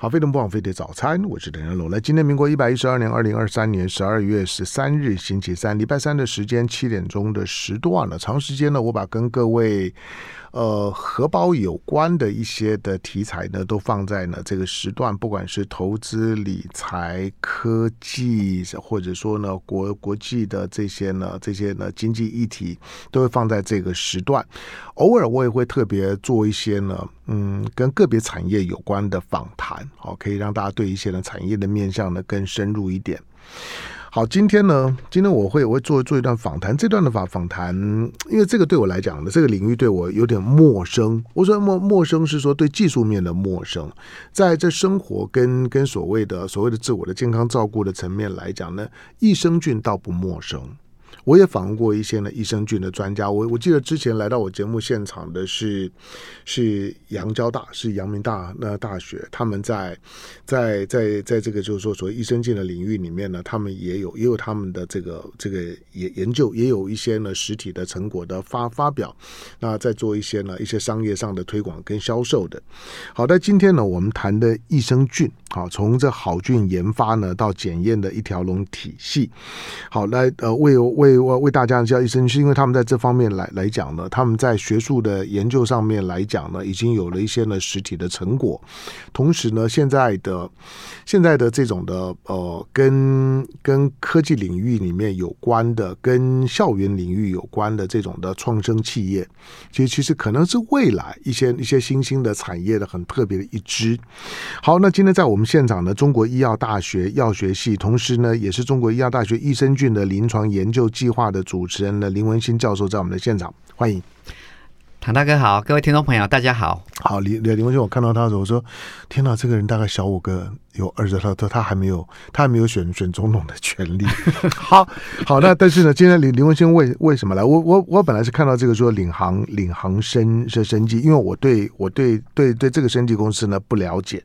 好，飞碟不枉飞的早餐，我是邓仁龙。来，今天民国一百一十二年二零二三年十二月十三日星期三，礼拜三的时间七点钟的时段了。长时间呢，我把跟各位呃荷包有关的一些的题材呢，都放在呢这个时段，不管是投资理财、科技，或者说呢国国际的这些呢这些呢经济议题，都会放在这个时段。偶尔我也会特别做一些呢。嗯，跟个别产业有关的访谈，好，可以让大家对一些的产业的面向呢更深入一点。好，今天呢，今天我会我会做做一段访谈，这段的访访谈，因为这个对我来讲呢，这个领域对我有点陌生。我说陌陌生是说对技术面的陌生，在这生活跟跟所谓的所谓的自我的健康照顾的层面来讲呢，益生菌倒不陌生。我也访问过一些呢益生菌的专家，我我记得之前来到我节目现场的是是阳交大，是阳明大那大学，他们在在在在这个就是说所谓益生菌的领域里面呢，他们也有也有他们的这个这个研研究，也有一些呢实体的成果的发发表，那在做一些呢一些商业上的推广跟销售的。好的，今天呢我们谈的益生菌，好，从这好菌研发呢到检验的一条龙体系，好来呃为为。为为大家叫一声，是因为他们在这方面来来讲呢，他们在学术的研究上面来讲呢，已经有了一些呢实体的成果。同时呢，现在的现在的这种的呃，跟跟科技领域里面有关的，跟校园领域有关的这种的创生企业，其实其实可能是未来一些一些新兴的产业的很特别的一支。好，那今天在我们现场的，中国医药大学药学系，同时呢，也是中国医药大学益生菌的临床研究计划的主持人的，林文新教授在我们的现场，欢迎。唐大哥好，各位听众朋友大家好。好，李李林文新，我看到他的时候，我说：天哪，这个人大概小我个。有儿子，他他他还没有，他还没有选选总统的权利。好好，那但是呢，今天林林文新为为什么来？我我我本来是看到这个说领航领航生是生计，因为我对我对对对这个生计公司呢不了解。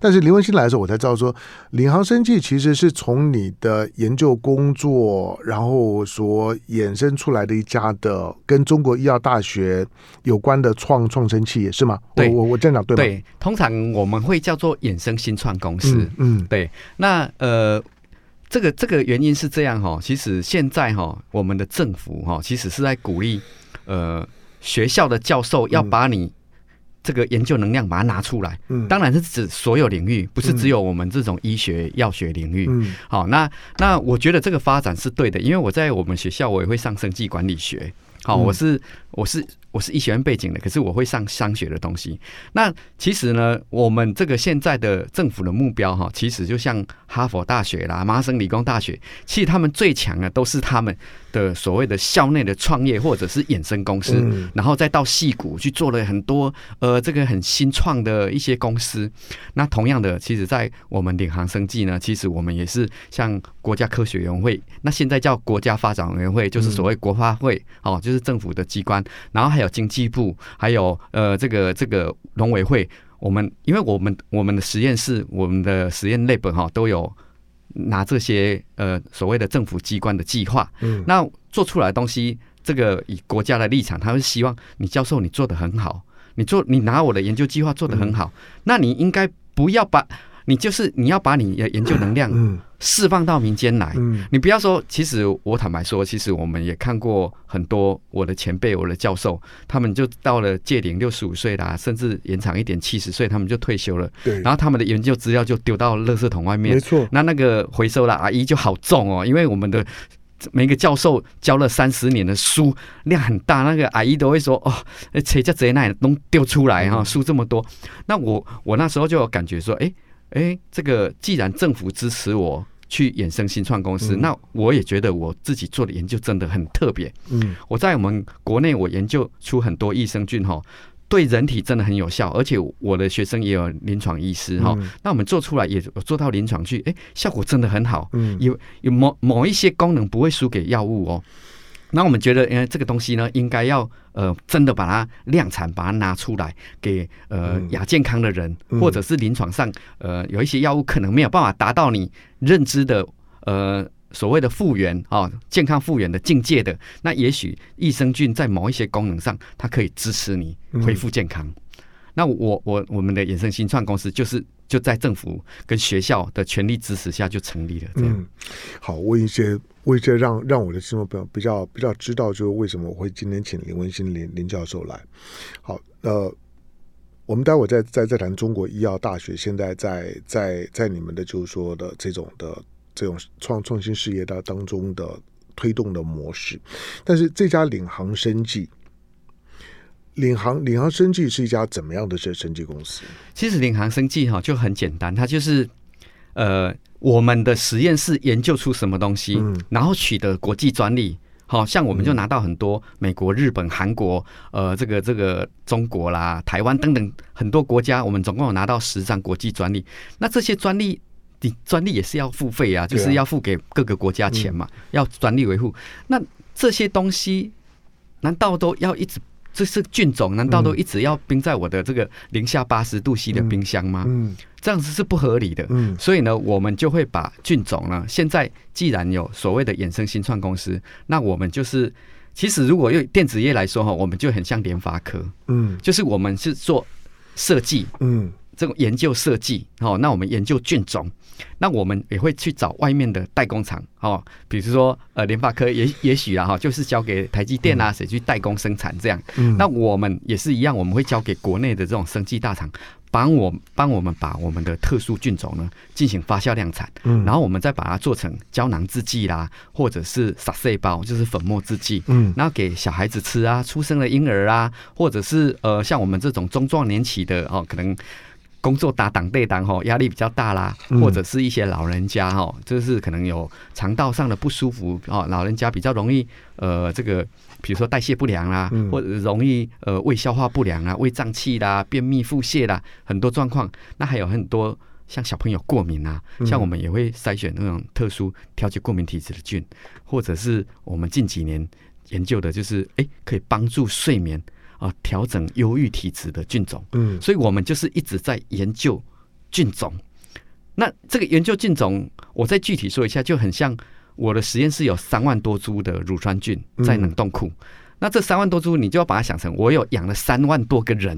但是林文新来的时候，我才知道说领航生计其实是从你的研究工作，然后所衍生出来的一家的跟中国医药大学有关的创创生企业是吗？对，我我这样讲对吗？对，通常我们会叫做衍生新创公司。嗯嗯，对，那呃，这个这个原因是这样哈，其实现在哈，我们的政府哈，其实是在鼓励呃学校的教授要把你这个研究能量把它拿出来，嗯，当然是指所有领域，不是只有我们这种医学药学领域，嗯，好，那那我觉得这个发展是对的，因为我在我们学校我也会上生计管理学，好，我是我是。我是医学院背景的，可是我会上商学的东西。那其实呢，我们这个现在的政府的目标哈，其实就像哈佛大学啦、麻省理工大学，其实他们最强的都是他们的所谓的校内的创业或者是衍生公司，然后再到戏谷去做了很多呃这个很新创的一些公司。那同样的，其实，在我们领航生技呢，其实我们也是像国家科学委员会，那现在叫国家发展委员会，就是所谓国发会哦，就是政府的机关，然后还有经济部，还有呃这个这个农委会，我们因为我们我们的实验室，我们的实验 lab 哈都有拿这些呃所谓的政府机关的计划，嗯，那做出来的东西，这个以国家的立场，他会希望你教授你做的很好，你做你拿我的研究计划做的很好，那你应该不要把。你就是你要把你的研究能量释放到民间来，你不要说。其实我坦白说，其实我们也看过很多我的前辈、我的教授，他们就到了届龄六十五岁啦，甚至延长一点七十岁，他们就退休了。对，然后他们的研究资料就丢到垃圾桶外面。没错，那那个回收的阿姨就好重哦，因为我们的每个教授教了三十年的书量很大，那个阿姨都会说哦，谁家谁那都丢出来哈，书这么多。那我我那时候就有感觉说，哎。哎，这个既然政府支持我去衍生新创公司，嗯，那我也觉得我自己做的研究真的很特别。嗯，我在我们国内，我研究出很多益生菌哈，对人体真的很有效，而且我的学生也有临床医师哈，嗯。那我们做出来也做到临床去，哎，效果真的很好。嗯，有有某某一些功能不会输给药物哦。那我们觉得，呃，这个东西呢，应该要呃，真的把它量产，把它拿出来给呃亚健康的人，或者是临床上呃有一些药物可能没有办法达到你认知的呃所谓的复原啊、哦、健康复原的境界的，那也许益生菌在某一些功能上，它可以支持你恢复健康。那我我我们的衍生新创公司就是。就在政府跟学校的全力支持下就成立了。这样，嗯、好，问一些问一些让让我的听众朋友比较比较知道，就是为什么我会今天请林文新林林教授来。好，呃，我们待会再再再谈中国医药大学现在在在在你们的就是说的这种的这种创创新事业的当中的推动的模式，但是这家领航生技。领航领航生技是一家怎么样的这生技公司？其实领航生技哈就很简单，它就是呃我们的实验室研究出什么东西，嗯、然后取得国际专利，好像我们就拿到很多美国、日本、韩国，呃，这个这个中国啦、台湾等等很多国家，我们总共有拿到十张国际专利。那这些专利，你专利也是要付费啊，就是要付给各个国家钱嘛，嗯、要专利维护。那这些东西难道都要一直？这是菌种，难道都一直要冰在我的这个零下八十度 C 的冰箱吗？嗯，这样子是不合理的。嗯，所以呢，我们就会把菌种呢，现在既然有所谓的衍生新创公司，那我们就是，其实如果用电子业来说哈，我们就很像联发科。嗯，就是我们是做设计，嗯，这种研究设计，哦，那我们研究菌种。那我们也会去找外面的代工厂，哦，比如说呃联发科也也许啊哈，就是交给台积电啊谁去代工生产这样。嗯，那我们也是一样，我们会交给国内的这种生技大厂，帮我帮我们把我们的特殊菌种呢进行发酵量产，嗯，然后我们再把它做成胶囊制剂啦，或者是撒碎包，就是粉末制剂，嗯，然后给小孩子吃啊，出生的婴儿啊，或者是呃像我们这种中壮年期的哦，可能。工作打挡对挡吼，压力比较大啦，或者是一些老人家哈，就是可能有肠道上的不舒服哦，老人家比较容易呃这个，比如说代谢不良啦，或者容易呃胃消化不良啊，胃胀气啦、便秘、腹泻啦，很多状况。那还有很多像小朋友过敏啊，像我们也会筛选那种特殊调节过敏体质的菌，或者是我们近几年研究的就是哎可以帮助睡眠。啊，调整忧郁体质的菌种，嗯，所以我们就是一直在研究菌种。那这个研究菌种，我再具体说一下，就很像我的实验室有三万多株的乳酸菌在冷冻库。那这三万多株，你就要把它想成我有养了三万多个人。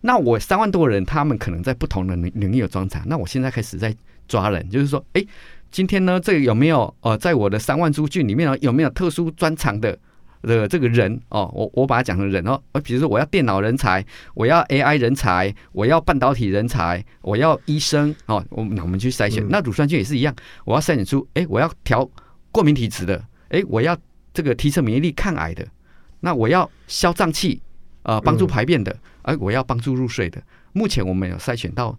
那我三万多个人，他们可能在不同的领领域有专长。那我现在开始在抓人，就是说，哎，今天呢，这个有没有呃，在我的三万株菌里面呢，有没有特殊专长的？的这个人哦，我我把它讲成人哦，比如说我要电脑人才，我要 AI 人才，我要半导体人才，我要医生哦，我那我们去筛选。那乳酸菌也是一样，我要筛选出，哎，我要调过敏体质的，哎，我要这个提升免疫力抗癌的，那我要消胀气，呃，帮助排便的，哎，我要帮助入睡的。目前我们有筛选到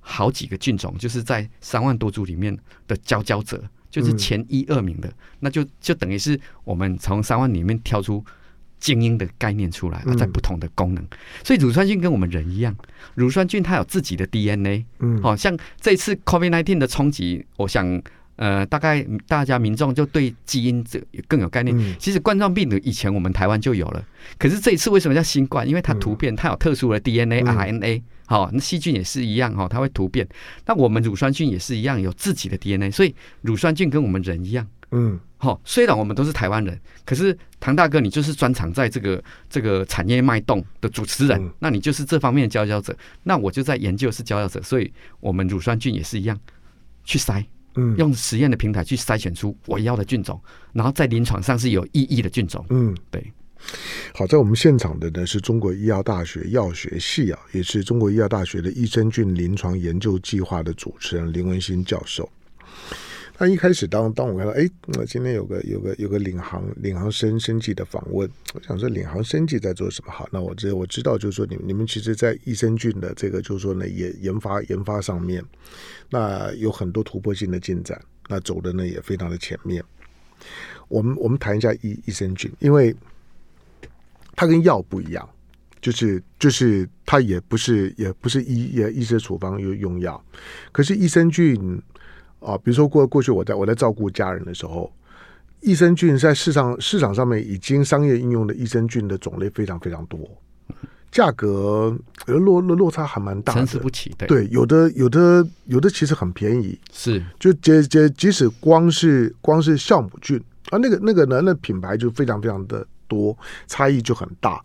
好几个菌种，就是在三万多株里面的佼佼者。就是前一二名的，那就就等于是我们从三万里面挑出精英的概念出来，在不同的功能。所以乳酸菌跟我们人一样，乳酸菌它有自己的 DNA。嗯，好像这次 COVID-19 的冲击，我想。呃，大概大家民众就对基因这更有概念。嗯、其实冠状病毒以前我们台湾就有了，可是这一次为什么叫新冠？因为它突变，它有特殊的 DNA、嗯、RNA。好，那细菌也是一样哈，它会突变。那我们乳酸菌也是一样，有自己的 DNA。所以乳酸菌跟我们人一样。嗯，好，虽然我们都是台湾人，可是唐大哥你就是专长在这个这个产业脉动的主持人，嗯、那你就是这方面的佼佼者。那我就在研究是佼佼者，所以我们乳酸菌也是一样去筛。嗯，用实验的平台去筛选出我要的菌种，然后在临床上是有意义的菌种。嗯，对。好，在我们现场的呢是中国医药大学药学系啊，也是中国医药大学的益生菌临床研究计划的主持人林文新教授。那一开始当当我看到，哎，那今天有个有个有个领航领航生生计的访问，我想说领航生计在做什么？好，那我知我知道，就是说你们你们其实，在益生菌的这个，就是说呢，也研发研发上面，那有很多突破性的进展，那走的呢也非常的前面。我们我们谈一下益益生菌，因为它跟药不一样，就是就是它也不是也不是医也医生处方用用药，可是益生菌。啊，比如说过过去我在我在照顾家人的时候，益生菌在市场市场上面已经商业应用的益生菌的种类非常非常多，价格落落落差还蛮大的，参差不齐。对，对，有的有的有的其实很便宜，是就即即即使光是光是酵母菌啊，那个那个呢，那品牌就非常非常的多，差异就很大。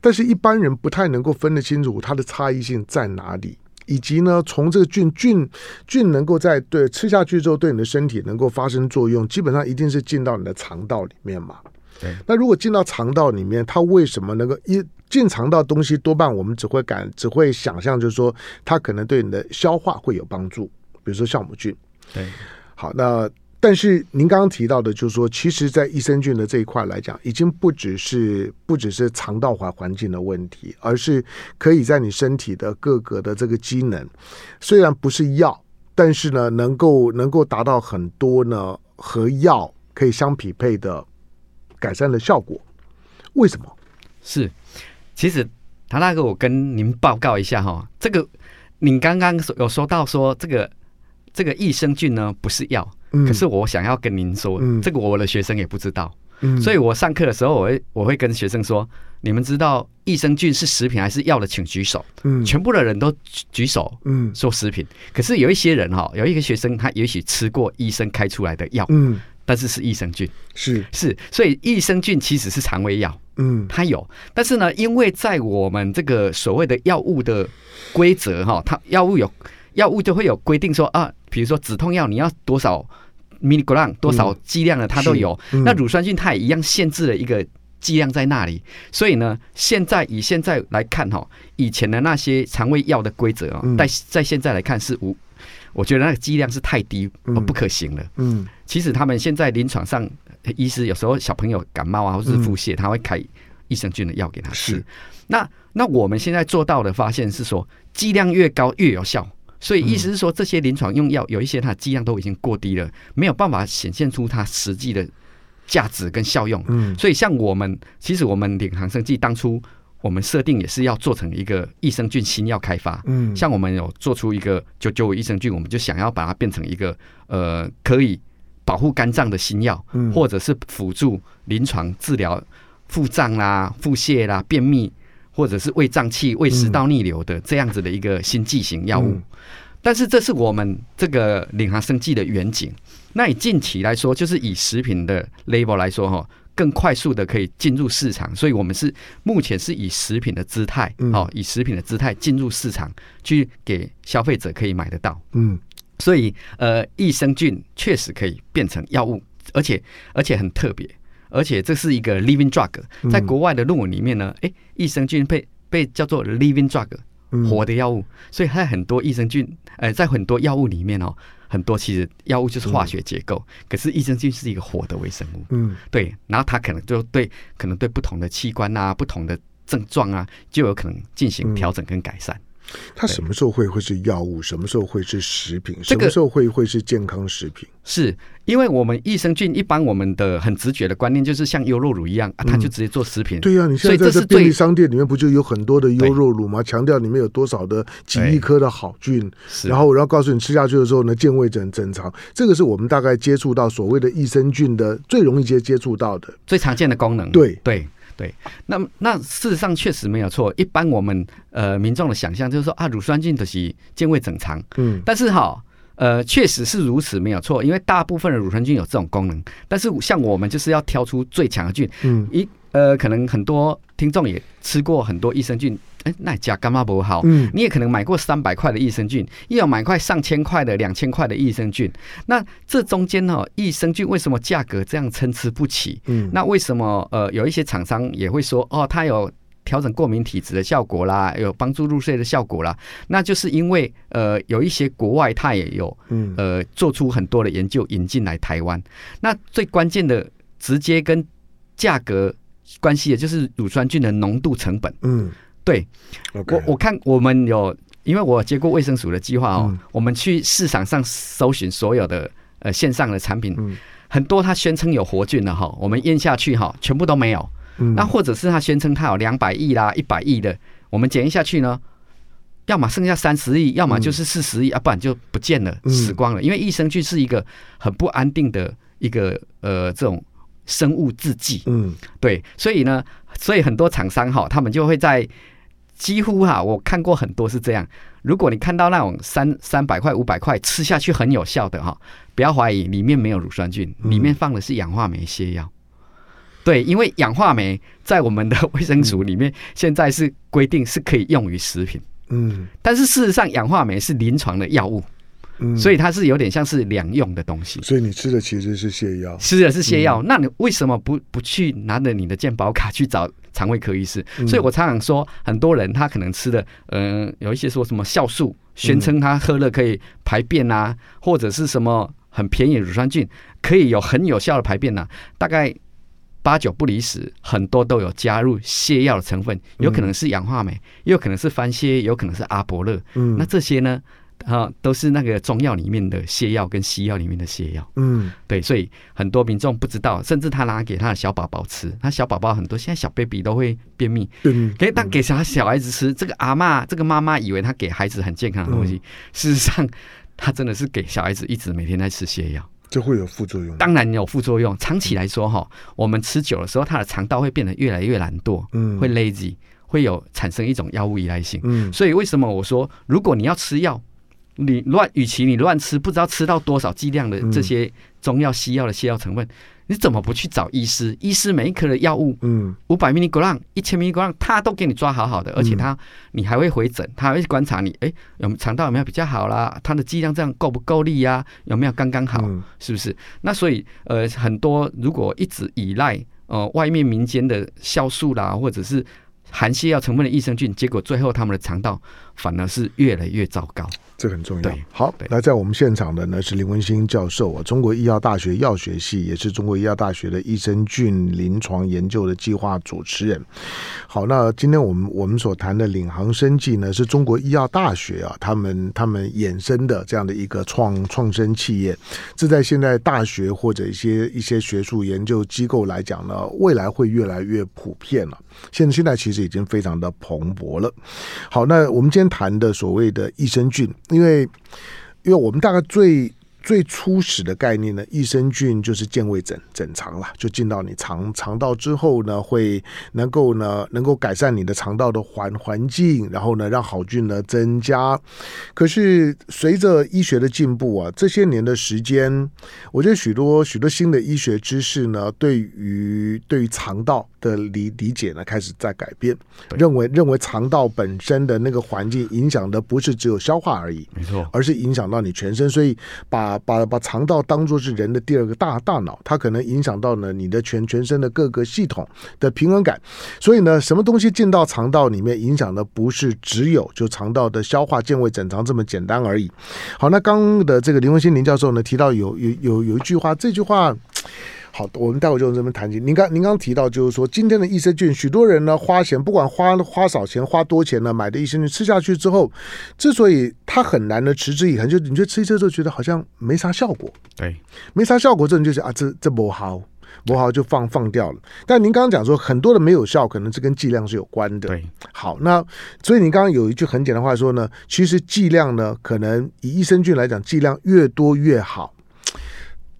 但是一般人不太能够分得清楚它的差异性在哪里。以及呢，从这个菌菌菌能够在对吃下去之后对你的身体能够发生作用，基本上一定是进到你的肠道里面嘛。对。那如果进到肠道里面，它为什么能够一进肠道东西多半我们只会感只会想象，就是说它可能对你的消化会有帮助，比如说酵母菌。对。好，那。但是您刚刚提到的，就是说，其实，在益生菌的这一块来讲，已经不只是不只是肠道环环境的问题，而是可以在你身体的各个的这个机能，虽然不是药，但是呢，能够能够达到很多呢和药可以相匹配的改善的效果。为什么？是，其实唐大哥，我跟您报告一下哈，这个您刚刚有说到说这个这个益生菌呢不是药。可是我想要跟您说，嗯、这个我的学生也不知道，嗯、所以我上课的时候，我会我会跟学生说：你们知道益生菌是食品还是药的，请举手。嗯、全部的人都举手，嗯，说食品。可是有一些人哈，有一个学生他也许吃过医生开出来的药，嗯，但是是益生菌，是。是，所以益生菌其实是肠胃药，嗯，它有。但是呢，因为在我们这个所谓的药物的规则哈，它药物有药物就会有规定说啊。比如说止痛药，你要多少 milligram 多少剂量的，它都有。嗯嗯、那乳酸菌它也一样限制了一个剂量在那里。所以呢，现在以现在来看哈，以前的那些肠胃药的规则啊，在在现在来看是无，我觉得那个剂量是太低，不可行了。嗯，其实他们现在临床上，医师有时候小朋友感冒啊，或者是腹泻，他会开益生菌的药给他吃。那那我们现在做到的发现是说，剂量越高越有效。所以意思是说，这些临床用药有一些它的剂量都已经过低了，没有办法显现出它实际的价值跟效用。嗯，所以像我们，其实我们领航生技当初我们设定也是要做成一个益生菌新药开发。嗯，像我们有做出一个九九五益生菌，我们就想要把它变成一个呃可以保护肝脏的新药，或者是辅助临床治疗腹胀啦、腹泻啦、便秘。或者是胃胀气、胃食道逆流的这样子的一个新剂型药物，但是这是我们这个领航生技的远景。那以近期来说，就是以食品的 label 来说，哈，更快速的可以进入市场。所以我们是目前是以食品的姿态，哦，以食品的姿态进入市场，去给消费者可以买得到。嗯，所以呃，益生菌确实可以变成药物，而且而且很特别。而且这是一个 living drug，在国外的论文里面呢，哎，益生菌被被叫做 living drug，活的药物。所以在很多益生菌，呃，在很多药物里面哦，很多其实药物就是化学结构，可是益生菌是一个活的微生物。嗯，对，然后它可能就对，可能对不同的器官啊、不同的症状啊，就有可能进行调整跟改善。它什么时候会会是药物？什么时候会是食品？什么时候会会是健康食品？是因为我们益生菌一般我们的很直觉的观念就是像优酪乳一样啊，它就直接做食品。对呀，你现在在便利商店里面不就有很多的优酪乳吗？强调里面有多少的几亿颗的好菌，然后然后告诉你吃下去的时候呢，健胃整正常。这个是我们大概接触到所谓的益生菌的最容易接接触到的最常见的功能。对对。对，那那事实上确实没有错。一般我们呃民众的想象就是说啊，乳酸菌的是健胃整肠，嗯，但是哈，呃，确实是如此没有错。因为大部分的乳酸菌有这种功能，但是像我们就是要挑出最强的菌，嗯，一呃，可能很多听众也吃过很多益生菌。哎，那加干嘛不好？嗯，你也可能买过三百块的益生菌，也有买块上千块的、两千块的益生菌。那这中间呢，益生菌为什么价格这样参差不齐？嗯，那为什么呃有一些厂商也会说哦，它有调整过敏体质的效果啦，有帮助入睡的效果啦？那就是因为呃有一些国外它也有嗯呃做出很多的研究引进来台湾。那最关键的直接跟价格关系的就是乳酸菌的浓度成本。嗯。对.我我看我们有，因为我接过卫生署的计划哦，嗯、我们去市场上搜寻所有的呃线上的产品，嗯、很多它宣称有活菌的哈，我们咽下去哈，全部都没有。嗯、那或者是他宣称他有两百亿啦、一百亿的，我们检验下去呢，要么剩下三十亿，要么就是四十亿，啊，不然就不见了，嗯、死光了。因为益生菌是一个很不安定的一个呃这种生物制剂，嗯，对，所以呢，所以很多厂商哈，他们就会在。几乎哈，我看过很多是这样。如果你看到那种三三百块、五百块吃下去很有效的哈，不要怀疑里面没有乳酸菌，里面放的是氧化酶泻药。对，因为氧化酶在我们的 卫生署里面现在是规定是可以用于食品。嗯，但是事实上，氧化酶是临床的药物。嗯，所以它是有点像是两用的东西。所以你吃的其实是泻药，吃的是泻药。嗯、那你为什么不不去拿着你的健保卡去找肠胃科医师？嗯、所以我常常说，很多人他可能吃的，嗯、呃，有一些说什么酵素，宣称他喝了可以排便啊，嗯、或者是什么很便宜乳酸菌可以有很有效的排便呐、啊，大概八九不离十，很多都有加入泻药的成分，有可能是氧化镁，也有可能是番泻，有可能是阿伯乐。嗯，那这些呢？啊，都是那个中药里面的泻药跟西药里面的泻药。嗯，对，所以很多民众不知道，甚至他拿给他的小宝宝吃，他小宝宝很多现在小 baby 都会便秘，嗯，给他给小小孩子吃，这个阿嬷这个妈妈以为他给孩子很健康的东西，事实上他真的是给小孩子一直每天在吃泻药，这会有副作用？当然有副作用，长期来说哈，我们吃久的时候，它的肠道会变得越来越懒惰，嗯，会 lazy，会有产生一种药物依赖性，嗯，所以为什么我说，如果你要吃药，你乱，与其你乱吃，不知道吃到多少剂量的这些中药、西药的西药成分，你怎么不去找医师？医师每一颗的药物，嗯，五百 mg、一千 mg，他都给你抓好好的，而且他你还会回诊，他还会观察你，哎，有肠道有没有比较好啦？他的剂量这样够不够力呀？有没有刚刚好？是不是？那所以呃，很多如果一直依赖呃外面民间的酵素啦，或者是含泻药成分的益生菌，结果最后他们的肠道反而是越来越糟糕。这很重要。好，那在我们现场的呢是林文新教授啊，中国医药大学药学系，也是中国医药大学的益生菌临床研究的计划主持人。好，那今天我们我们所谈的领航生技呢，是中国医药大学啊，他们他们衍生的这样的一个创创生企业。这在现在大学或者一些一些学术研究机构来讲呢，未来会越来越普遍了。现现在其实已经非常的蓬勃了。好，那我们今天谈的所谓的益生菌。因为，因为我们大概最。最初始的概念呢，益生菌就是健胃整整肠了，就进到你肠肠道之后呢，会能够呢，能够改善你的肠道的环环境，然后呢，让好菌呢增加。可是随着医学的进步啊，这些年的时间，我觉得许多许多新的医学知识呢，对于对于肠道的理理解呢，开始在改变，认为认为肠道本身的那个环境影响的不是只有消化而已，没错，而是影响到你全身，所以把把把肠道当做是人的第二个大大脑，它可能影响到呢你的全全身的各个系统的平衡感。所以呢，什么东西进到肠道里面，影响的不是只有就肠道的消化、健胃、整肠这么简单而已。好，那刚的这个林文新林教授呢提到有有有有一句话，这句话。好，我们待会就这么谈起。您刚您刚提到，就是说今天的益生菌，许多人呢花钱，不管花花少钱，花多钱呢买的益生菌吃下去之后，之所以它很难的持之以恒，就你觉得吃一吃之后觉得好像没啥效果，对，没啥效果，这种就是啊，这这不好，不好就放放掉了。但您刚刚讲说很多的没有效，可能是跟剂量是有关的。对，好，那所以你刚刚有一句很简单的话说呢，其实剂量呢，可能以益生菌来讲，剂量越多越好。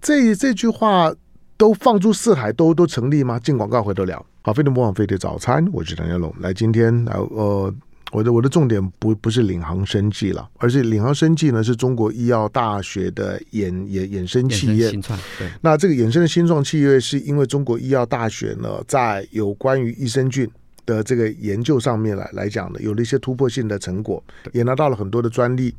这这句话。都放诸四海都都成立吗？进广告回头聊。好，飞碟模仿飞碟早餐，我是唐家龙。来，今天来呃，我的我的重点不不是领航生技了，而是领航生技呢是中国医药大学的衍衍衍生企业。新创对。那这个衍生的新创企业，是因为中国医药大学呢，在有关于益生菌。的这个研究上面来来讲呢，有了一些突破性的成果，也拿到了很多的专利。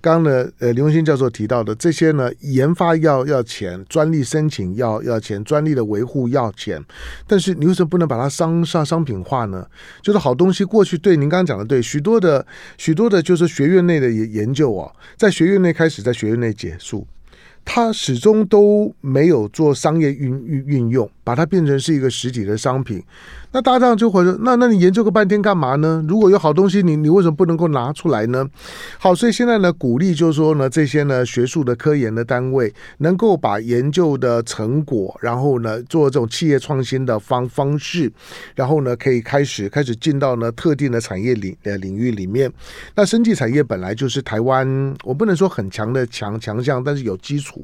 刚刚呢，呃，林文新教授提到的这些呢，研发要要钱，专利申请要要钱，专利的维护要钱。但是你为什么不能把它商商商品化呢？就是好东西过去对您刚刚讲的对，许多的许多的，就是学院内的研研究啊，在学院内开始，在学院内结束。它始终都没有做商业运运运用，把它变成是一个实体的商品。那大家这样就会说，那那你研究个半天干嘛呢？如果有好东西你，你你为什么不能够拿出来呢？好，所以现在呢，鼓励就是说呢，这些呢学术的科研的单位能够把研究的成果，然后呢做这种企业创新的方方式，然后呢可以开始开始进到呢特定的产业领呃领域里面。那生技产业本来就是台湾，我不能说很强的强强项，但是有基础。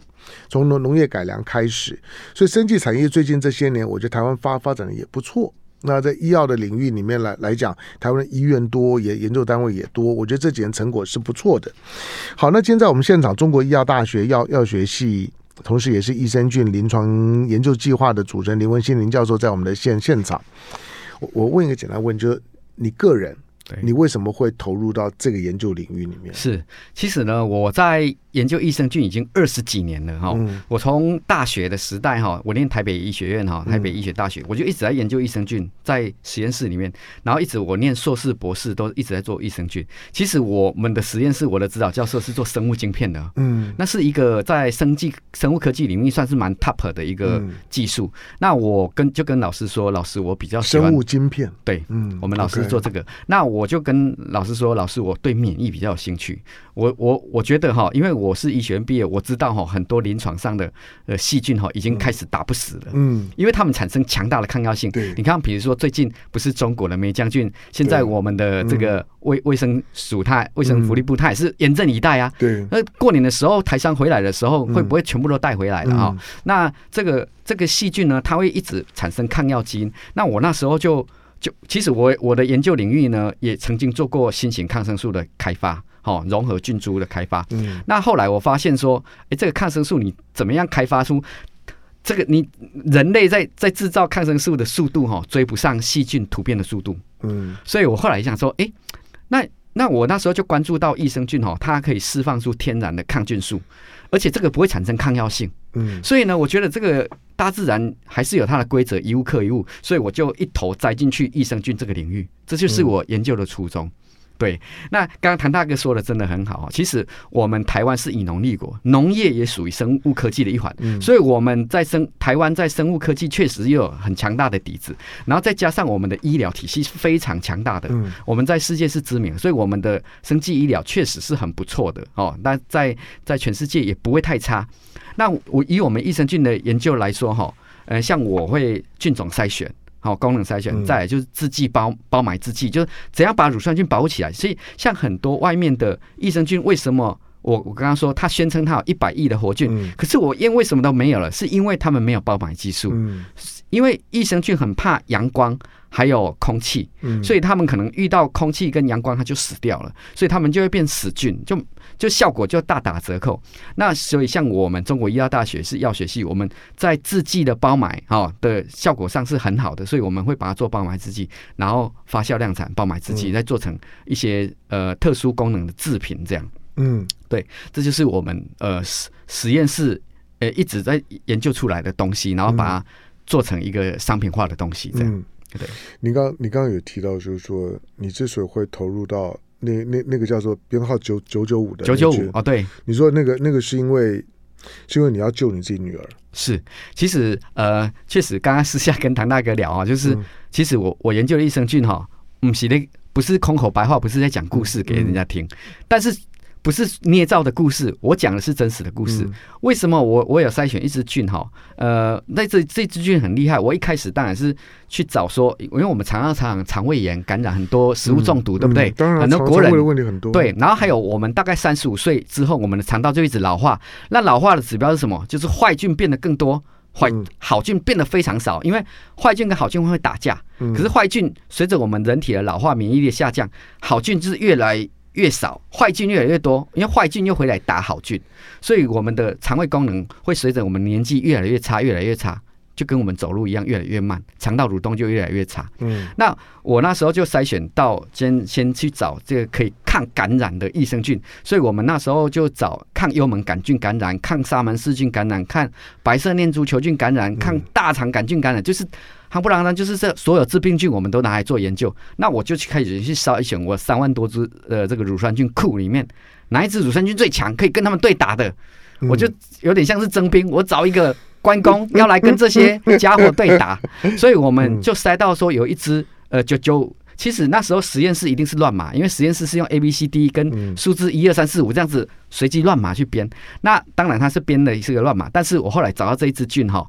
从农农业改良开始，所以生技产业最近这些年，我觉得台湾发发展的也不错。那在医药的领域里面来来讲，台湾的医院多，也研究单位也多，我觉得这几年成果是不错的。好，那今天在我们现场，中国医药大学药药学系，同时也是益生菌临床研究计划的主持人林文兴林教授在我们的现现场。我我问一个简单问，就是你个人，你为什么会投入到这个研究领域里面？是，其实呢，我在研究益生菌已经二十几年了哈。嗯、我从大学的时代哈，我念台北医学院哈，台北医学大学，嗯、我就一直在研究益生菌，在实验室里面，然后一直我念硕士、博士都一直在做益生菌。其实我们的实验室，我的指导教授是做生物晶片的，嗯，那是一个在生技、生物科技领域算是蛮 top 的一个技术。嗯、那我跟就跟老师说，老师我比较喜欢生物晶片，对，嗯，我们老师做这个那我就跟老师说，老师我对免疫比较有兴趣。我我我觉得哈，因为我是医学院毕业，我知道哈很多临床上的呃细菌哈已经开始打不死了，嗯，因为他们产生强大的抗药性。对，你看，比如说最近不是中国的梅将军，现在我们的这个卫卫生署它卫生福利部它也是严阵以待啊。对，那过年的时候台商回来的时候，会不会全部都带回来了啊？那这个这个细菌呢，它会一直产生抗药基因。那我那时候就就其实我我的研究领域呢，也曾经做过新型抗生素的开发。哦，融合菌株的开发。嗯，那后来我发现说，哎，这个抗生素你怎么样开发出这个？你人类在在制造抗生素的速度哈，追不上细菌突变的速度。嗯，所以我后来想说，哎，那那我那时候就关注到益生菌哈，它可以释放出天然的抗菌素，而且这个不会产生抗药性。嗯，所以呢，我觉得这个大自然还是有它的规则，一物克一物，所以我就一头栽进去益生菌这个领域，这就是我研究的初衷。对，那刚刚谭大哥说的真的很好。其实我们台湾是以农立国，农业也属于生物科技的一环，嗯、所以我们在生台湾在生物科技确实又有很强大的底子，然后再加上我们的医疗体系是非常强大的，嗯、我们在世界是知名，所以我们的生技医疗确实是很不错的哦。那在在全世界也不会太差。那我以我们益生菌的研究来说，哈，呃，像我会菌种筛选。好，功能筛选，再来就是制剂包包埋制剂，就是怎样把乳酸菌保护起来。所以，像很多外面的益生菌，为什么我我刚刚说他宣称他有一百亿的活菌，可是我验为什么都没有了？是因为他们没有包埋技术。因为益生菌很怕阳光。还有空气，所以他们可能遇到空气跟阳光，它就死掉了，所以他们就会变死菌，就就效果就大打折扣。那所以像我们中国医药大学是药学系，我们在制剂的包埋哈的效果上是很好的，所以我们会把它做包埋制剂，然后发酵量产包埋制剂，再做成一些呃特殊功能的制品，这样。嗯，对，这就是我们呃实实验室呃一直在研究出来的东西，然后把它做成一个商品化的东西，这样。对，你刚你刚刚有提到，就是说你之所以会投入到那那那个叫做编号九九九五的九九五啊，对，你说那个那个是因为是因为你要救你自己女儿，是，其实呃，确实刚刚私下跟唐大哥聊啊，就是、嗯、其实我我研究的益生菌哈，嗯是那不是空口白话，不是在讲故事给人家听，嗯、但是。不是捏造的故事，我讲的是真实的故事。嗯、为什么我我有筛选一只菌哈？呃，那这这只菌很厉害。我一开始当然是去找说，因为我们常常常肠胃炎感染很多食物中毒，嗯、对不对？当然，很多国人肠胃的问题很多。对，然后还有我们大概三十五岁之后，我们的肠道就一直老化。那老化的指标是什么？就是坏菌变得更多，坏好菌变得非常少。因为坏菌跟好菌会打架，可是坏菌随着我们人体的老化，免疫力下降，好菌就是越来。越少，坏菌越来越多，因为坏菌又回来打好菌，所以我们的肠胃功能会随着我们年纪越来越差，越来越差，就跟我们走路一样，越来越慢，肠道蠕动就越来越差。嗯，那我那时候就筛选到先先去找这个可以抗感染的益生菌，所以我们那时候就找抗幽门杆菌感染、抗沙门氏菌感染、抗白色念珠球菌感染、抗大肠杆菌感染，就是。夯不啷当，就是这所有致病菌，我们都拿来做研究。那我就去开始去筛选我三万多只呃这个乳酸菌库里面，哪一只乳酸菌最强，可以跟他们对打的，我就有点像是征兵，我找一个关公要来跟这些家伙对打。所以我们就筛到说有一只呃九九，其实那时候实验室一定是乱码，因为实验室是用 A B C D 跟数字一二三四五这样子随机乱码去编。那当然它是编的是个乱码，但是我后来找到这一只菌哈。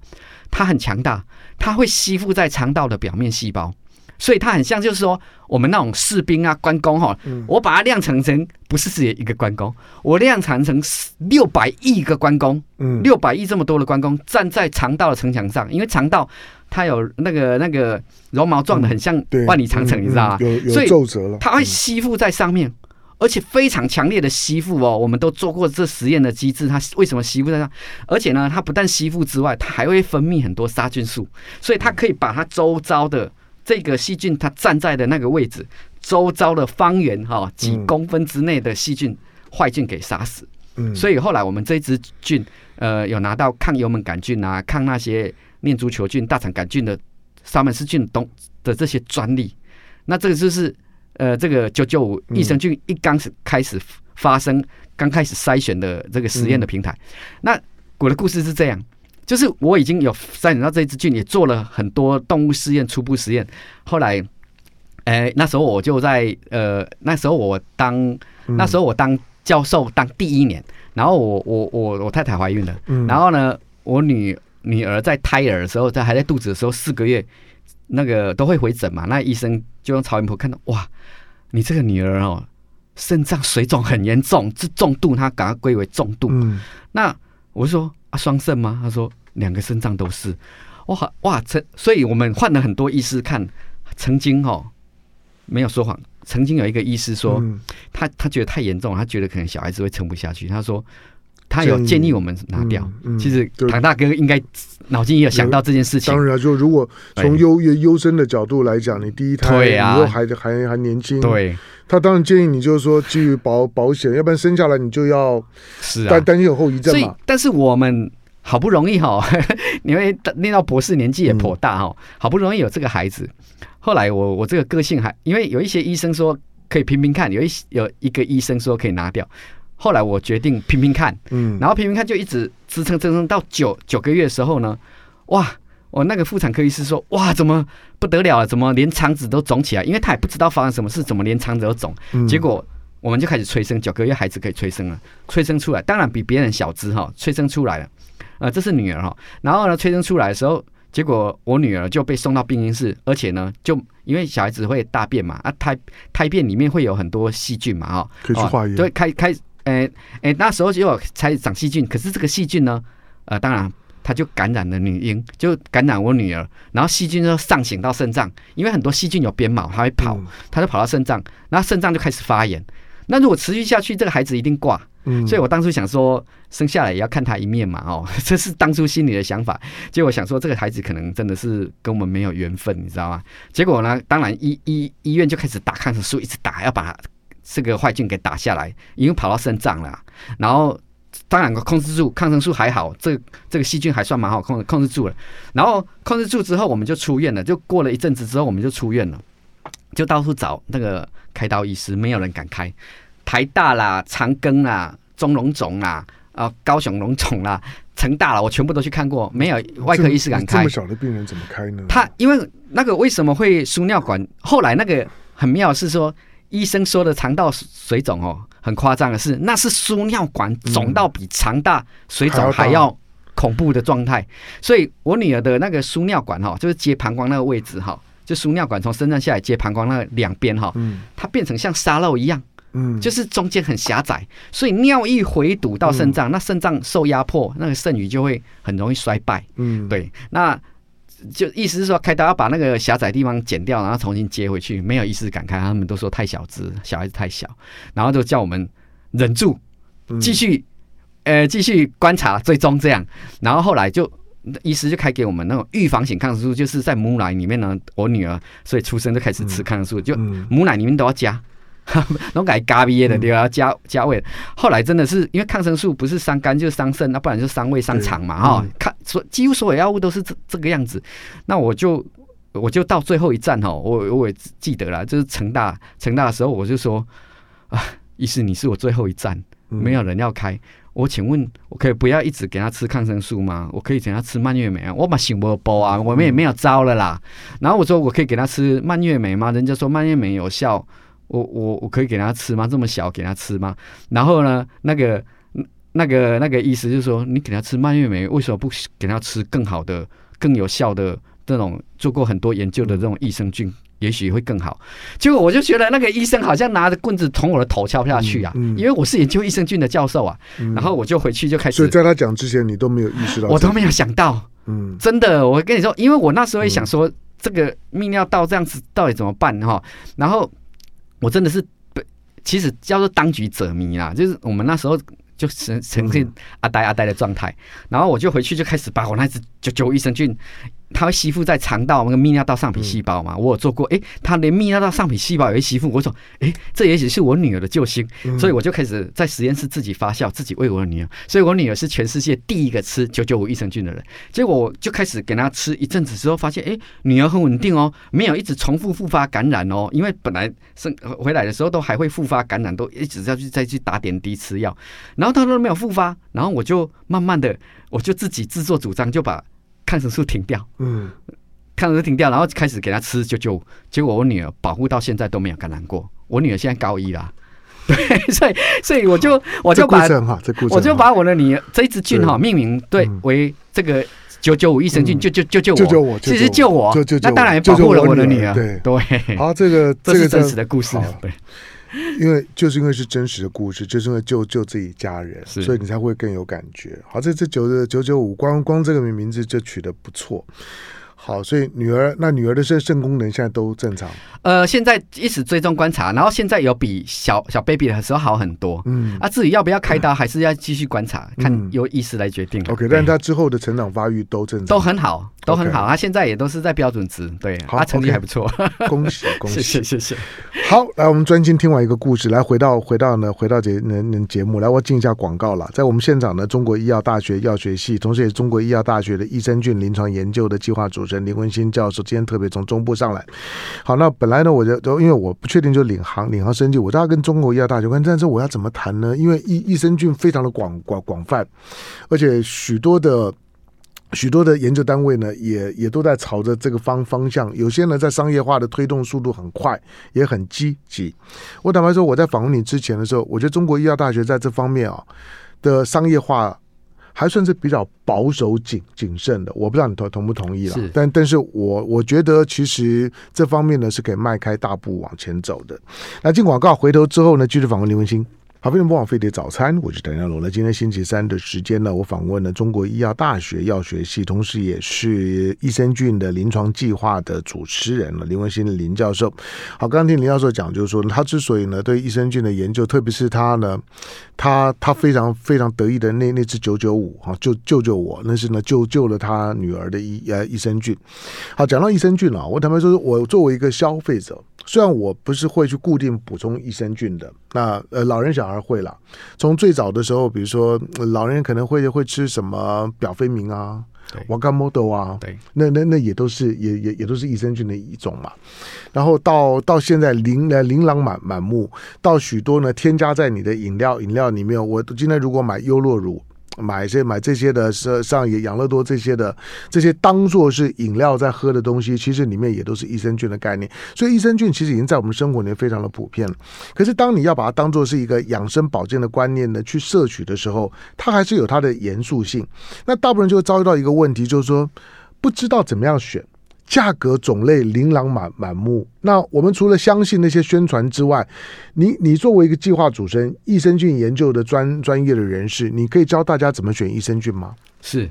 它很强大，它会吸附在肠道的表面细胞，所以它很像，就是说我们那种士兵啊、关公哈，我把它量产成不是只有一个关公，我量产成六百亿个关公，嗯，六百亿这么多的关公站在肠道的城墙上，因为肠道它有那个那个绒毛状的，很像万里长城，你知道吗？所以它会吸附在上面。而且非常强烈的吸附哦，我们都做过这实验的机制，它为什么吸附在上？而且呢，它不但吸附之外，它还会分泌很多杀菌素，所以它可以把它周遭的这个细菌它站在的那个位置，周遭的方圆哈几公分之内的细菌坏菌给杀死。嗯，所以后来我们这一支菌，呃，有拿到抗幽门杆菌啊，抗那些念珠球菌、大肠杆菌的沙门氏菌东的这些专利。那这个就是呃，这个九九五益生菌一刚开始发生，刚开始筛选的这个实验的平台。那我的故事是这样。就是我已经有筛选到这支菌，也做了很多动物试验、初步实验。后来，哎、欸，那时候我就在呃，那时候我当那时候我当教授当第一年，然后我我我我太太怀孕了，然后呢，我女女儿在胎儿的时候，在还在肚子的时候四个月，那个都会回诊嘛。那医生就用超音波看到，哇，你这个女儿哦，肾脏水肿很严重，是重度，他把它归为重度。那我就说啊，双肾吗？他说。两个肾脏都是，哇哇，曾所以我们换了很多医师看，曾经哦，没有说谎，曾经有一个医师说，嗯、他他觉得太严重，他觉得可能小孩子会撑不下去，他说他有建议我们拿掉。嗯嗯、其实唐大哥应该脑筋也有想到这件事情。当然，就如果从优优优生的角度来讲，你第一胎对、啊、你又还还还年轻，对，他当然建议你就是说基于保保险，要不然生下来你就要是担担心有后遗症嘛。但是我们。好不容易哈，因为念到博士年纪也颇大哈，好不容易有这个孩子。后来我我这个个性还，因为有一些医生说可以拼拼看，有一有一个医生说可以拿掉。后来我决定拼拼看，嗯，然后拼拼看就一直支撑支撑到九九个月的时候呢，哇，我那个妇产科医师说，哇，怎么不得了了？怎么连肠子都肿起来？因为他也不知道发生什么事，怎么连肠子都肿？结果我们就开始催生，九个月孩子可以催生了，催生出来，当然比别人小只哈，催生出来了。呃，这是女儿哈，然后呢，催生出来的时候，结果我女儿就被送到病婴室，而且呢，就因为小孩子会大便嘛，啊，胎胎便里面会有很多细菌嘛，哈，可以去化验，对，开开，诶诶，那时候就有开始长细菌，可是这个细菌呢，呃，当然它就感染了女婴，就感染我女儿，然后细菌就上行到肾脏，因为很多细菌有鞭毛，它会跑，它就跑到肾脏，然后肾脏就开始发炎，那如果持续下去，这个孩子一定挂。嗯，所以我当初想说，生下来也要看他一面嘛，哦，这是当初心里的想法。结果想说，这个孩子可能真的是跟我们没有缘分，你知道吗？结果呢，当然医医医院就开始打抗生素，一直打，要把这个坏菌给打下来，已经跑到肾脏了。然后当然控制住，抗生素还好，这这个细菌还算蛮好控制控制住了。然后控制住之后，我们就出院了。就过了一阵子之后，我们就出院了，就到处找那个开刀医师，没有人敢开。台大啦、长庚啦、中龙总啦、啊高雄龙总啦、成大啦，我全部都去看过，没有外科医师敢开。这么小的病人怎么开呢？他因为那个为什么会输尿管？后来那个很妙是说，医生说的肠道水肿哦，很夸张的是，那是输尿管肿到比肠大水肿还要恐怖的状态。所以我女儿的那个输尿管哈，就是接膀胱那个位置哈，就输尿管从身上下来接膀胱那两边哈，它变成像沙漏一样。嗯，就是中间很狭窄，所以尿一回堵到肾脏，嗯、那肾脏受压迫，那个肾盂就会很容易衰败。嗯，对，那就意思是说，开刀要把那个狭窄地方剪掉，然后重新接回去，没有医师敢开，他们都说太小只，小孩子太小，然后就叫我们忍住，继续，嗯、呃，继续观察，最终这样，然后后来就医师就开给我们那种预防型抗生素，就是在母奶里面呢，我女儿所以出生就开始吃抗生素，就母奶里面都要加。都改咖啡的对吧？加加味。后来真的是因为抗生素不是伤肝就是伤肾，那不然就伤胃伤肠嘛哈。看所几乎所有药物都是这这个样子。那我就我就到最后一站哈，我我也记得了，就是成大成大的时候，我就说啊，医师你是我最后一站，没有人要开。我请问，我可以不要一直给他吃抗生素吗？我可以给他吃蔓越莓啊？我把醒波波啊，我们也没有招了啦。然后我说我可以给他吃蔓越莓吗？人家说蔓越莓有效。我我我可以给他吃吗？这么小给他吃吗？然后呢，那个那个那个意思就是说，你给他吃蔓越莓，为什么不给他吃更好的、更有效的这种做过很多研究的这种益生菌，也许会更好。结果我就觉得那个医生好像拿着棍子捅我的头敲不下去啊，嗯嗯、因为我是研究益生菌的教授啊。嗯、然后我就回去就开始。所以在他讲之前，你都没有意识到，我都没有想到。嗯，真的，我跟你说，因为我那时候也想说，这个泌尿道这样子到底怎么办哈？然后。我真的是被，其实叫做当局者迷啦，就是我们那时候就呈呈现阿呆阿呆的状态，然后我就回去就开始把我那只九九益生菌它会吸附在肠道那个泌尿道上皮细胞嘛？我有做过，哎，它连泌尿道上皮细胞也会吸附。我说，哎，这也许是我女儿的救星，所以我就开始在实验室自己发酵，自己喂我的女儿。所以我女儿是全世界第一个吃九九五益生菌的人。结果我就开始给她吃一阵子之后，发现，哎，女儿很稳定哦，没有一直重复复发感染哦。因为本来生回来的时候都还会复发感染，都一直要去再去打点滴吃药，然后她都没有复发，然后我就慢慢的，我就自己自作主张就把。抗生素停掉，嗯，抗生素停掉，然后开始给他吃，就就结果我女儿保护到现在都没有感染过。我女儿现在高一啦，对，所以所以我就我就把我就把我的女儿这一支菌哈命名对为这个九九五益生菌，救救救救我，其实救我，那当然保护了我的女儿，对。对。好，这个 这是真实的故事，对。因为就是因为是真实的故事，就是因为救救自己家人，所以你才会更有感觉。好，这这九的九九五，光光这个名名字就取得不错。好，所以女儿那女儿的肾肾功能现在都正常。呃，现在一直追踪观察，然后现在有比小小 baby 的时候好很多。嗯，啊，至于要不要开刀，还是要继续观察，嗯、看由医师来决定。OK，但是他之后的成长发育都正常，都很好，都很好。他现在也都是在标准值，对，他成绩还不错。恭喜 恭喜，谢谢谢谢。好，来，我们专心听完一个故事，来回到回到呢，回到节能能节目，来，我进一下广告了。在我们现场呢，中国医药大学药学系，同时也是中国医药大学的益生菌临床研究的计划主持人林文新教授，今天特别从中部上来。好，那本来呢，我就都因为我不确定，就领航领航生技，我都要跟中国医药大学关，但是我要怎么谈呢？因为益益生菌非常的广广广泛，而且许多的。许多的研究单位呢，也也都在朝着这个方方向。有些呢，在商业化的推动速度很快，也很积极。我坦白说，我在访问你之前的时候，我觉得中国医药大学在这方面啊的商业化还算是比较保守谨谨慎的。我不知道你同同不同意了，是但但是我我觉得其实这方面呢是可以迈开大步往前走的。那进广告回头之后呢，继续访问林文心。好，非常不枉飞碟早餐，我是谭家龙。那今天星期三的时间呢，我访问了中国医药大学药学系，同时也是益生菌的临床计划的主持人了，林文心的林教授。好，刚刚听林教授讲，就是说他之所以呢对益生菌的研究，特别是他呢，他他非常非常得意的那那只九九五哈，救救救我，那是呢救救了他女儿的益呃益生菌。好，讲到益生菌啊，我坦白说，我作为一个消费者。虽然我不是会去固定补充益生菌的，那呃老人小孩会了。从最早的时候，比如说老人可能会会吃什么表飞明啊、瓦甘莫豆啊，对，那那那也都是也也也都是益生菌的一种嘛。然后到到现在琳呃琳琅满满目，到许多呢添加在你的饮料饮料里面。我今天如果买优酪乳。买一些买这些的，是像养乐多这些的，这些当做是饮料在喝的东西，其实里面也都是益生菌的概念。所以益生菌其实已经在我们生活里面非常的普遍了。可是当你要把它当做是一个养生保健的观念呢，去摄取的时候，它还是有它的严肃性。那大部分人就会遭遇到一个问题，就是说不知道怎么样选。价格种类琳琅满满目，那我们除了相信那些宣传之外，你你作为一个计划主持人、益生菌研究的专专业的人士，你可以教大家怎么选益生菌吗？是。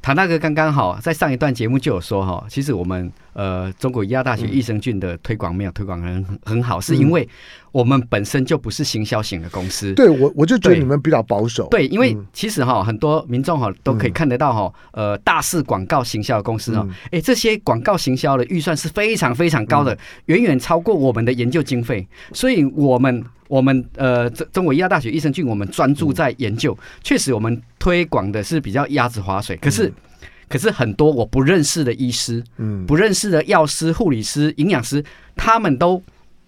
唐大哥刚刚好在上一段节目就有说哈，其实我们呃中国医药大学益生菌的推广没有推广很很好，是因为我们本身就不是行销型的公司。对，我我就觉得你们比较保守。对，因为其实哈很多民众哈都可以看得到哈，呃大肆广告行销的公司哈，哎这些广告行销的预算是非常非常高的，远远超过我们的研究经费，所以我们。我们呃，中中国医药大学益生菌，我们专注在研究。确实，我们推广的是比较鸭子划水。可是，可是很多我不认识的医师，嗯，不认识的药师、护理师、营养师，他们都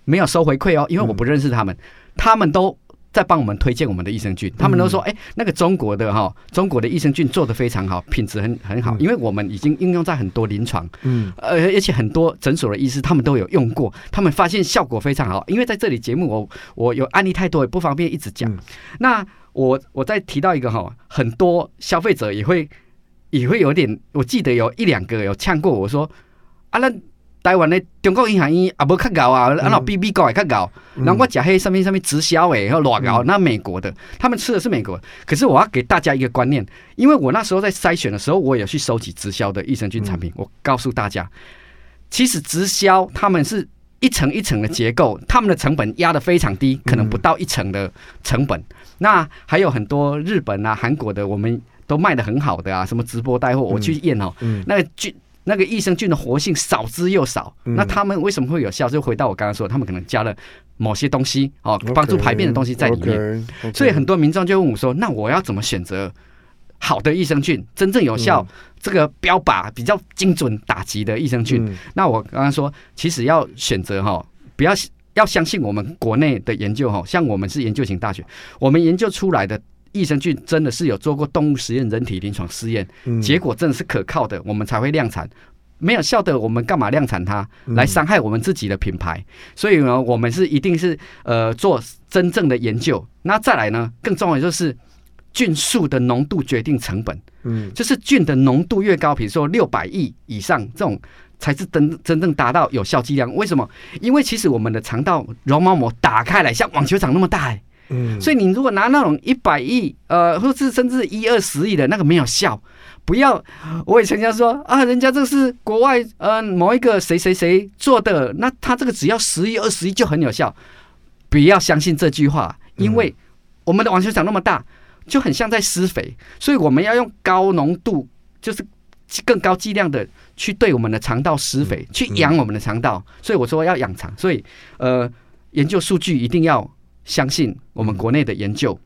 没有收回馈哦，因为我不认识他们，他们都。在帮我们推荐我们的益生菌，他们都说：“哎，那个中国的哈，中国的益生菌做的非常好，品质很很好。因为我们已经应用在很多临床，嗯，呃，而且很多诊所的医师他们都有用过，他们发现效果非常好。因为在这里节目我我有案例太多，也不方便一直讲。那我我再提到一个哈，很多消费者也会也会有点，我记得有一两个有呛过我说啊那。”台湾的中国银行伊也无较高啊，然后比美国也较高。然后我讲迄上面上面直销诶，然后偌高。那美国的，他们吃的是美国。可是我要给大家一个观念，因为我那时候在筛选的时候，我也去收集直销的益生菌产品。我告诉大家，其实直销他们是一层一层的结构，他们的成本压得非常低，可能不到一层的成本。那还有很多日本啊、韩国的，我们都卖得很好的啊，什么直播带货，我去验哦，那个菌。那个益生菌的活性少之又少。嗯、那他们为什么会有效？就回到我刚刚说，他们可能加了某些东西哦，帮助排便的东西在里面。Okay, okay, okay. 所以很多民众就问我说：“那我要怎么选择好的益生菌，真正有效、嗯、这个标靶比较精准打击的益生菌？”嗯、那我刚刚说，其实要选择哈，不要要相信我们国内的研究哈，像我们是研究型大学，我们研究出来的。益生菌真的是有做过动物实验、人体临床试验，结果真的是可靠的，我们才会量产。没有效的，我们干嘛量产它来伤害我们自己的品牌？所以呢，我们是一定是呃做真正的研究。那再来呢，更重要的就是菌数的浓度决定成本。嗯，就是菌的浓度越高，比如说六百亿以上这种，才是真真正达到有效剂量。为什么？因为其实我们的肠道绒毛膜打开来像网球场那么大，欸。嗯，所以你如果拿那种一百亿，呃，或是甚至一二十亿的那个没有效，不要。我也曾经说啊，人家这是国外呃某一个谁谁谁做的，那他这个只要十亿二十亿就很有效，不要相信这句话，因为我们的网球场那么大，就很像在施肥，所以我们要用高浓度，就是更高剂量的去对我们的肠道施肥，去养我们的肠道。所以我说要养肠，所以呃，研究数据一定要。相信我们国内的研究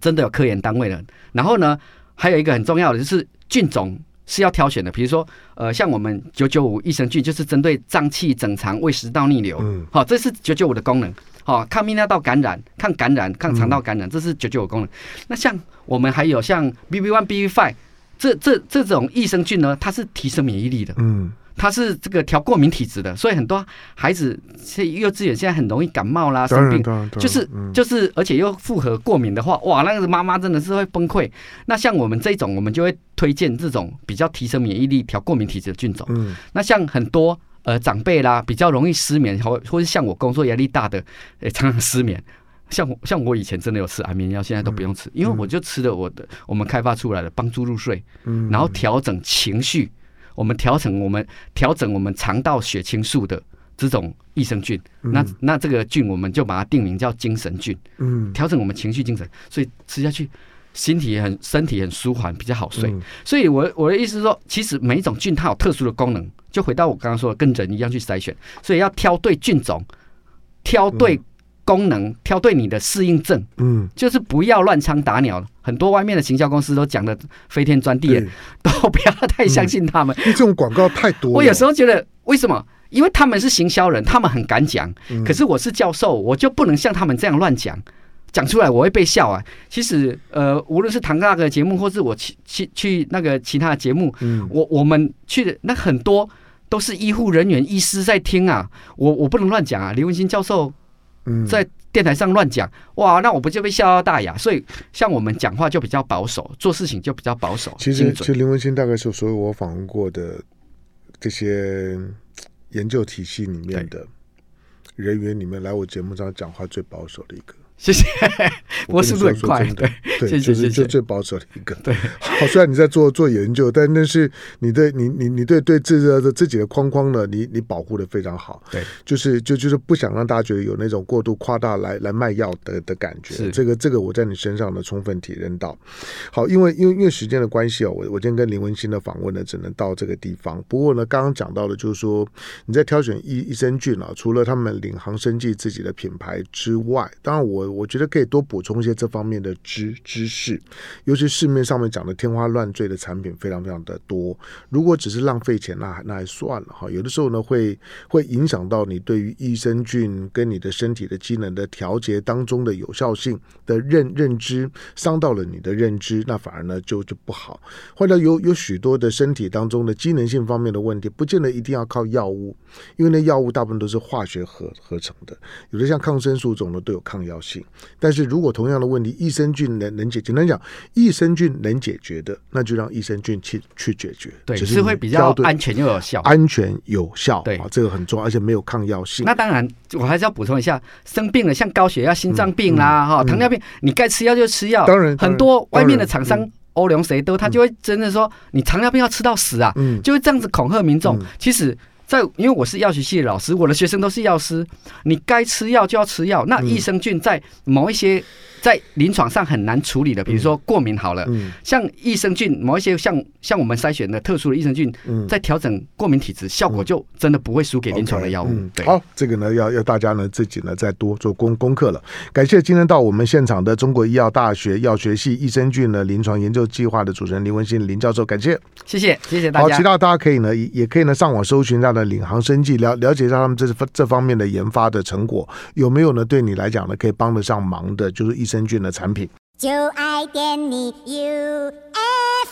真的有科研单位了。然后呢，还有一个很重要的就是菌种是要挑选的。比如说，呃，像我们九九五益生菌就是针对胀气、整肠、胃食道逆流，好，这是九九五的功能。好，抗泌尿道感染、抗感染、抗肠道感染，这是九九五功能。那像我们还有像 BB one、BB five 这这这种益生菌呢，它是提升免疫力的。嗯。它是这个调过敏体质的，所以很多孩子在幼稚园现在很容易感冒啦、生病，就是就是，而且又复合过敏的话，哇，那个妈妈真的是会崩溃。那像我们这种，我们就会推荐这种比较提升免疫力、调过敏体质的菌种。那像很多呃长辈啦，比较容易失眠，或或是像我工作压力大的，诶，常常失眠。像我像我以前真的有吃安眠药，现在都不用吃，因为我就吃了我的我们开发出来的帮助入睡，然后调整情绪。我们调整我们调整我们肠道血清素的这种益生菌，嗯、那那这个菌我们就把它定名叫精神菌。嗯，调整我们情绪精神，所以吃下去，身体很身体很舒缓，比较好睡。嗯、所以我我的意思是说，其实每一种菌它有特殊的功能，就回到我刚刚说的，跟人一样去筛选，所以要挑对菌种，挑对。功能挑对你的适应症，嗯，就是不要乱枪打鸟。很多外面的行销公司都讲的飞天钻地，都不要太相信他们。因为这种广告太多。我有时候觉得，为什么？因为他们是行销人，他们很敢讲。可是我是教授，我就不能像他们这样乱讲，讲出来我会被笑啊。其实，呃，无论是唐大哥的节目，或是我去去去那个其他的节目，嗯，我我们去的那很多都是医护人员、医师在听啊。我我不能乱讲啊，李文新教授。在电台上乱讲哇，那我不就被笑到大牙？所以像我们讲话就比较保守，做事情就比较保守。其实，其实林文清大概是所有我访问过的这些研究体系里面的人员里面，来我节目上讲话最保守的一个。谢谢，我是不是很快？对，对，就是就最保守的一个。对，好，虽然你在做做研究，但那是你对你你你对对自的自己的框框呢，你你保护的非常好。对，就是就就是不想让大家觉得有那种过度夸大来来卖药的的感觉。是这个这个我在你身上呢充分体认到。好，因为因为因为时间的关系哦，我我今天跟林文新的访问呢只能到这个地方。不过呢，刚刚讲到的就是说你在挑选益益生菌啊，除了他们领航生技自己的品牌之外，当然我。我觉得可以多补充一些这方面的知知识，尤其市面上面讲的天花乱坠的产品非常非常的多。如果只是浪费钱，那那还算了哈。有的时候呢，会会影响到你对于益生菌跟你的身体的机能的调节当中的有效性的认认知，伤到了你的认知，那反而呢就就不好。或者有有许多的身体当中的机能性方面的问题，不见得一定要靠药物，因为那药物大部分都是化学合合成的，有的像抗生素种的都有抗药性。但是如果同样的问题，益生菌能能解决，简单讲，益生菌能解决的，那就让益生菌去去解决，对，只是会比较安全又有效，安全有效，对啊，这个很重要，而且没有抗药性。那当然，我还是要补充一下，生病了，像高血压、心脏病啦，哈、嗯，嗯、糖尿病，你该吃药就吃药。当然，很多外面的厂商欧龙谁都，他就会真的说，你糖尿病要吃到死啊，嗯、就会这样子恐吓民众。嗯、其实。在因为我是药学系的老师，我的学生都是药师，你该吃药就要吃药。那益生菌在某一些在临床上很难处理的，比如说过敏好了，嗯像益生菌某一些像像我们筛选的特殊的益生菌，嗯在调整过敏体质，效果就真的不会输给临床的药物。对，好，这个呢要要大家呢自己呢再多做功功课了。感谢今天到我们现场的中国医药大学药学系益生菌的临床研究计划的主持人林文新林教授，感谢，谢谢，谢谢大家。好，其他大家可以呢也可以呢上网搜寻这样的领航生计，了了解一下他们这这方面的研发的成果有没有呢？对你来讲呢可以帮得上忙的，就是益生菌的产品。就爱点你 U F